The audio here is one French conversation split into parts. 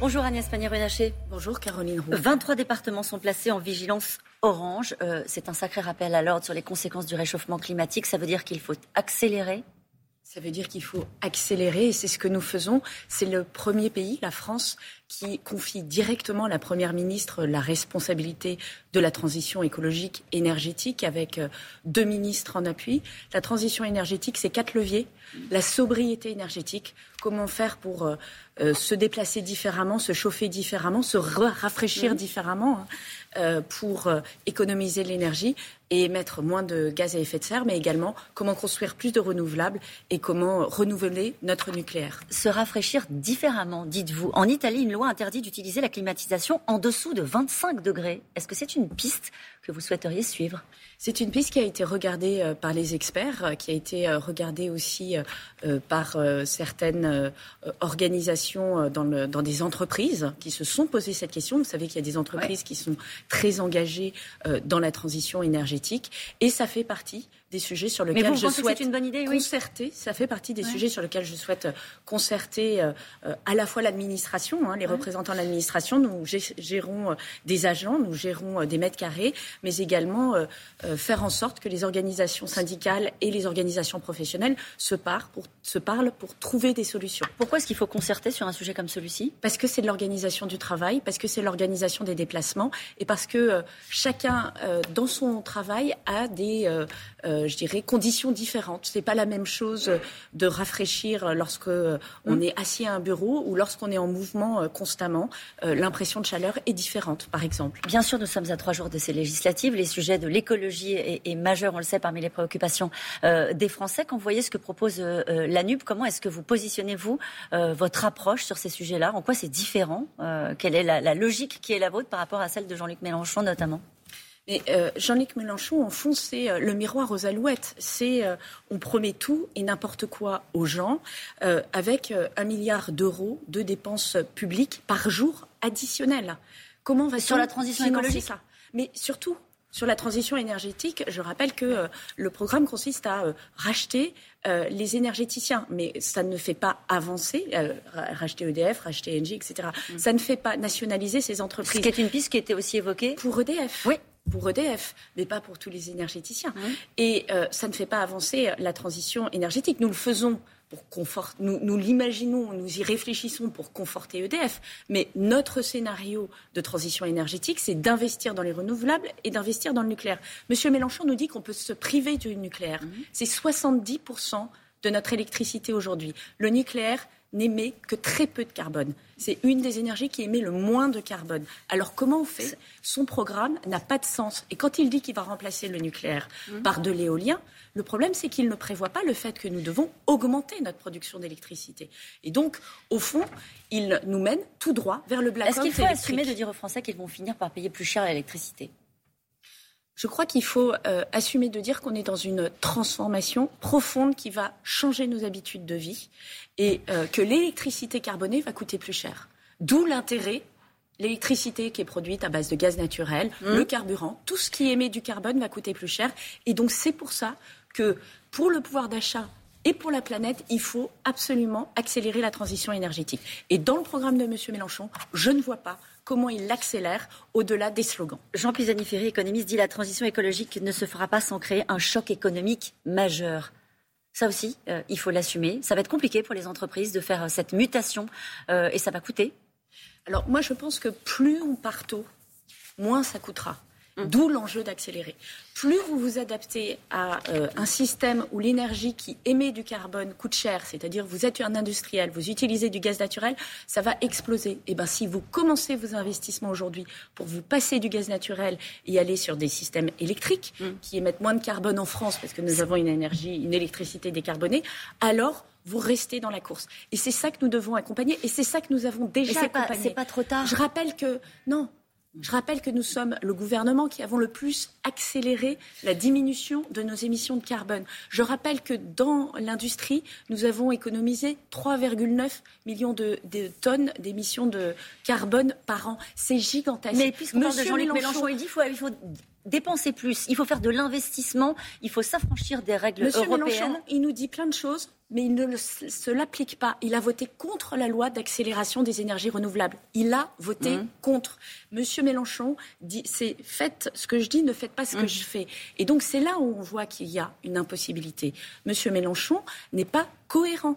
Bonjour Agnès Pannier-Runacher. Bonjour Caroline Roux. 23 départements sont placés en vigilance orange. Euh, c'est un sacré rappel à l'ordre sur les conséquences du réchauffement climatique. Ça veut dire qu'il faut accélérer? Ça veut dire qu'il faut accélérer et c'est ce que nous faisons. C'est le premier pays, la France, qui confie directement à la Première ministre la responsabilité de la transition écologique énergétique avec euh, deux ministres en appui. La transition énergétique, c'est quatre leviers. La sobriété énergétique, comment faire pour euh, euh, se déplacer différemment, se chauffer différemment, se rafraîchir différemment hein, pour économiser l'énergie et émettre moins de gaz à effet de serre, mais également comment construire plus de renouvelables et comment renouveler notre nucléaire. Se rafraîchir différemment, dites-vous. En Italie, une loi interdit d'utiliser la climatisation en dessous de 25 degrés. Est-ce que c'est une piste que vous souhaiteriez suivre? C'est une piste qui a été regardée euh, par les experts, euh, qui a été euh, regardée aussi par certaines organisations dans, le, dans, des entreprises qui se sont posées cette question. Vous savez qu'il y a des entreprises qui sont très engagées dans la transition énergétique et ça fait partie des sujets sur lesquels je souhaite une bonne idée, concerter. Ça fait partie des sujets sur lesquels je souhaite euh, concerter euh, euh, à la fois l'administration, hein, les représentants de l'administration. Nous gérons des agents, nous gérons des mètres carrés, mais également faire en sorte que les organisations syndicales et les organisations professionnelles se parlent pour, se parlent pour trouver des solutions. Pourquoi est-ce qu'il faut concerter sur un sujet comme celui-ci? Parce que c'est de l'organisation du travail, parce que c'est l'organisation des déplacements et parce que chacun dans son travail a des euh, je dirais, conditions différentes. Ce n'est pas la même chose de rafraîchir lorsque on mm. est assis à un bureau ou lorsqu'on est en mouvement euh, constamment. Euh, l'impression de chaleur est différente, par exemple. Bien sûr, nous sommes à trois jours de ces législatives. Les sujets de l'écologie est, majeur, on le sait, parmi les préoccupations des Français. Quand vous voyez ce que propose l'ANUB, comment est-ce que vous positionnez-vous votre approche sur ces sujets-là? En quoi c'est différent? Quelle est la logique qui est la vôtre par rapport à celle de Jean-Luc Mélenchon, notamment? Mais euh, Jean-Luc Mélenchon, en fond, c'est euh, le miroir aux alouettes. C'est euh, on promet tout et n'importe quoi aux gens, avec un milliard d'euros de dépenses publiques par jour additionnelles. Comment va sur la transition écologique ça? Mais surtout. Sur la transition énergétique, je rappelle que le programme consiste à racheter les énergéticiens, mais ça ne fait pas avancer, racheter EDF, racheter Engie, etc. Mm. Ça ne fait pas nationaliser ces entreprises. Ce qui est une piste qui était aussi évoquée pour EDF. Oui pour EDF, mais pas pour tous les énergéticiens. Et euh, ça ne fait pas avancer la transition énergétique. Nous le faisons pour conforter, nous, l'imaginons, nous y réfléchissons pour conforter EDF. Mais notre scénario de transition énergétique, c'est d'investir dans les renouvelables et d'investir dans le nucléaire. Monsieur Mélenchon nous dit qu'on peut se priver du nucléaire. C'est 70% de notre électricité aujourd'hui. Le nucléaire, n'émet que très peu de carbone. C'est une des énergies qui émet le moins de carbone. Alors comment on fait? Son programme n'a pas de sens. Et quand il dit qu'il va remplacer le nucléaire mmh. par de l'éolien, le problème c'est qu'il ne prévoit pas le fait que nous devons augmenter notre production d'électricité. Et donc, au fond, il nous mène tout droit vers le blackout Est-ce qu'il faut assumer de dire aux Français qu'ils vont finir par payer plus cher l'électricité? Je crois qu'il faut euh, assumer de dire qu'on est dans une transformation profonde qui va changer nos habitudes de vie et euh, que l'électricité carbonée va coûter plus cher. D'où l'intérêt l'électricité qui est produite à base de gaz naturel, mmh. le carburant, tout ce qui émet du carbone va coûter plus cher. Et donc c'est pour ça que pour le pouvoir d'achat et pour la planète, il faut absolument accélérer la transition énergétique. Et dans le programme de M. Mélenchon, je ne vois pas comment il l'accélère au-delà des slogans. Jean Pisani-Ferry, économiste, dit la transition écologique ne se fera pas sans créer un choc économique majeur. Ça aussi, euh, il faut l'assumer. Ça va être compliqué pour les entreprises de faire euh, cette mutation euh, et ça va coûter. Alors moi, je pense que plus on part tôt, moins ça coûtera. Mmh. D'où l'enjeu d'accélérer. Plus vous vous adaptez à euh, un système où l'énergie qui émet du carbone coûte cher, c'est-à-dire vous êtes un industriel, vous utilisez du gaz naturel, ça va exploser. Et eh ben si vous commencez vos investissements aujourd'hui pour vous passer du gaz naturel et aller sur des systèmes électriques mmh. qui émettent moins de carbone en France parce que nous avons une énergie, une électricité décarbonée, alors vous restez dans la course. Et c'est ça que nous devons accompagner, et c'est ça que nous avons déjà accompagné. C'est pas trop tard. Je rappelle que non, je rappelle que nous sommes le gouvernement qui avons le plus accéléré la diminution de nos émissions de carbone. Je rappelle que dans l'industrie, nous avons économisé 3,9 millions de, tonnes d'émissions de carbone par an. C'est gigantesque. Mais puisqu'on parle de Jean-Luc Mélenchon, il dit qu'il faut, dépenser plus, il faut faire de l'investissement, il faut s'affranchir des règles Monsieur européennes. Mélenchon, il nous dit plein de choses, mais il ne se l'applique pas. Il a voté contre la loi d'accélération des énergies renouvelables. Il a voté mmh. contre. Monsieur Mélenchon dit c'est faites ce que je dis, ne faites pas ce que mmh. je fais. Et donc c'est là où on voit qu'il y a une impossibilité. Monsieur Mélenchon n'est pas cohérent.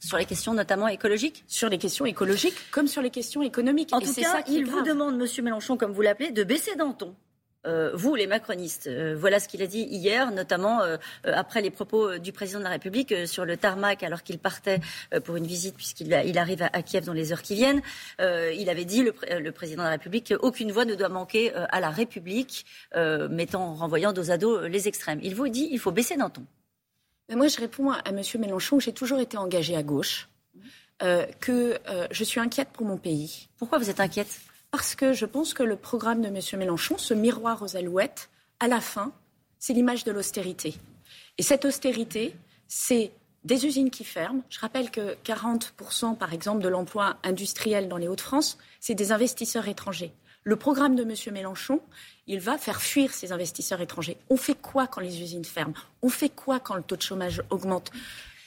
Sur les questions notamment écologiques Sur les questions écologiques comme sur les questions économiques. En tout cas, il vous demande, Monsieur Mélenchon, comme vous l'appelez, de baisser d'un ton. Euh, vous, les macronistes, euh, voilà ce qu'il a dit hier, notamment euh, après les propos du président de la République sur le tarmac, alors qu'il partait pour une visite, puisqu'il il arrive à, Kiev dans les heures qui viennent. il avait dit, le, le président de la République, qu'aucune voix ne doit manquer à la République, mettant, renvoyant dos à dos les extrêmes. Il vous dit, il faut baisser d'un ton. Mais moi, je réponds à, M. Mélenchon, j'ai toujours été engagée à gauche, que je suis inquiète pour mon pays. Pourquoi vous êtes inquiète? Parce que je pense que le programme de M. Mélenchon, ce miroir aux alouettes, à la fin, c'est l'image de l'austérité. Et cette austérité, c'est des usines qui ferment. Je rappelle que 40%, par exemple, de l'emploi industriel dans les Hauts-de-France, c'est des investisseurs étrangers. Le programme de M. Mélenchon, il va faire fuir ces investisseurs étrangers. On fait quoi quand les usines ferment? On fait quoi quand le taux de chômage augmente?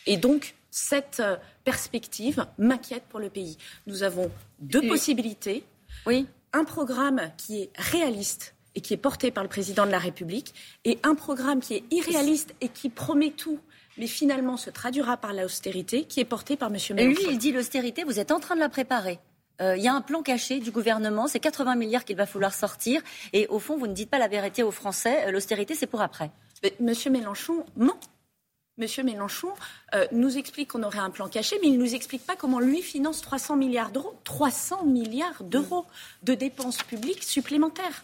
Et donc, cette euh, perspective m'inquiète pour le pays. Nous avons deux possibilités. Oui. Un programme qui est réaliste et qui est porté par le président de la République, et un programme qui est irréaliste et qui promet tout, mais finalement se traduira par l'austérité, qui est porté par M. Mélenchon. Et lui, il dit l'austérité, vous êtes en train de la préparer. Euh, il y a un plan caché du gouvernement, c'est 80 milliards qu'il va falloir sortir, et au fond, vous ne dites pas la vérité aux Français, euh, l'austérité, c'est pour après. Mais M. Mélenchon ment. M. Mélenchon euh, nous explique qu'on aurait un plan caché, mais il ne nous explique pas comment lui finance 300 milliards d'euros. 300 milliards d'euros de dépenses publiques supplémentaires.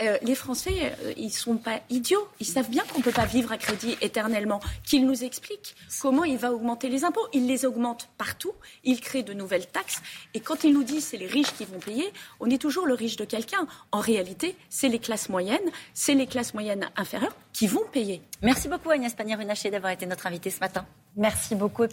Euh, les Français, euh, ils ne sont pas idiots. Ils savent bien qu'on ne peut pas vivre à crédit éternellement. Qu'il nous explique comment il va augmenter les impôts. Il les augmente partout. Il crée de nouvelles taxes. Et quand il nous dit c'est les riches qui vont payer, on est toujours le riche de quelqu'un. En réalité, c'est les classes moyennes, c'est les classes moyennes inférieures qui vont payer. Merci beaucoup Agnès Pannier-Runacher d'avoir été notre invitée ce matin. Merci beaucoup.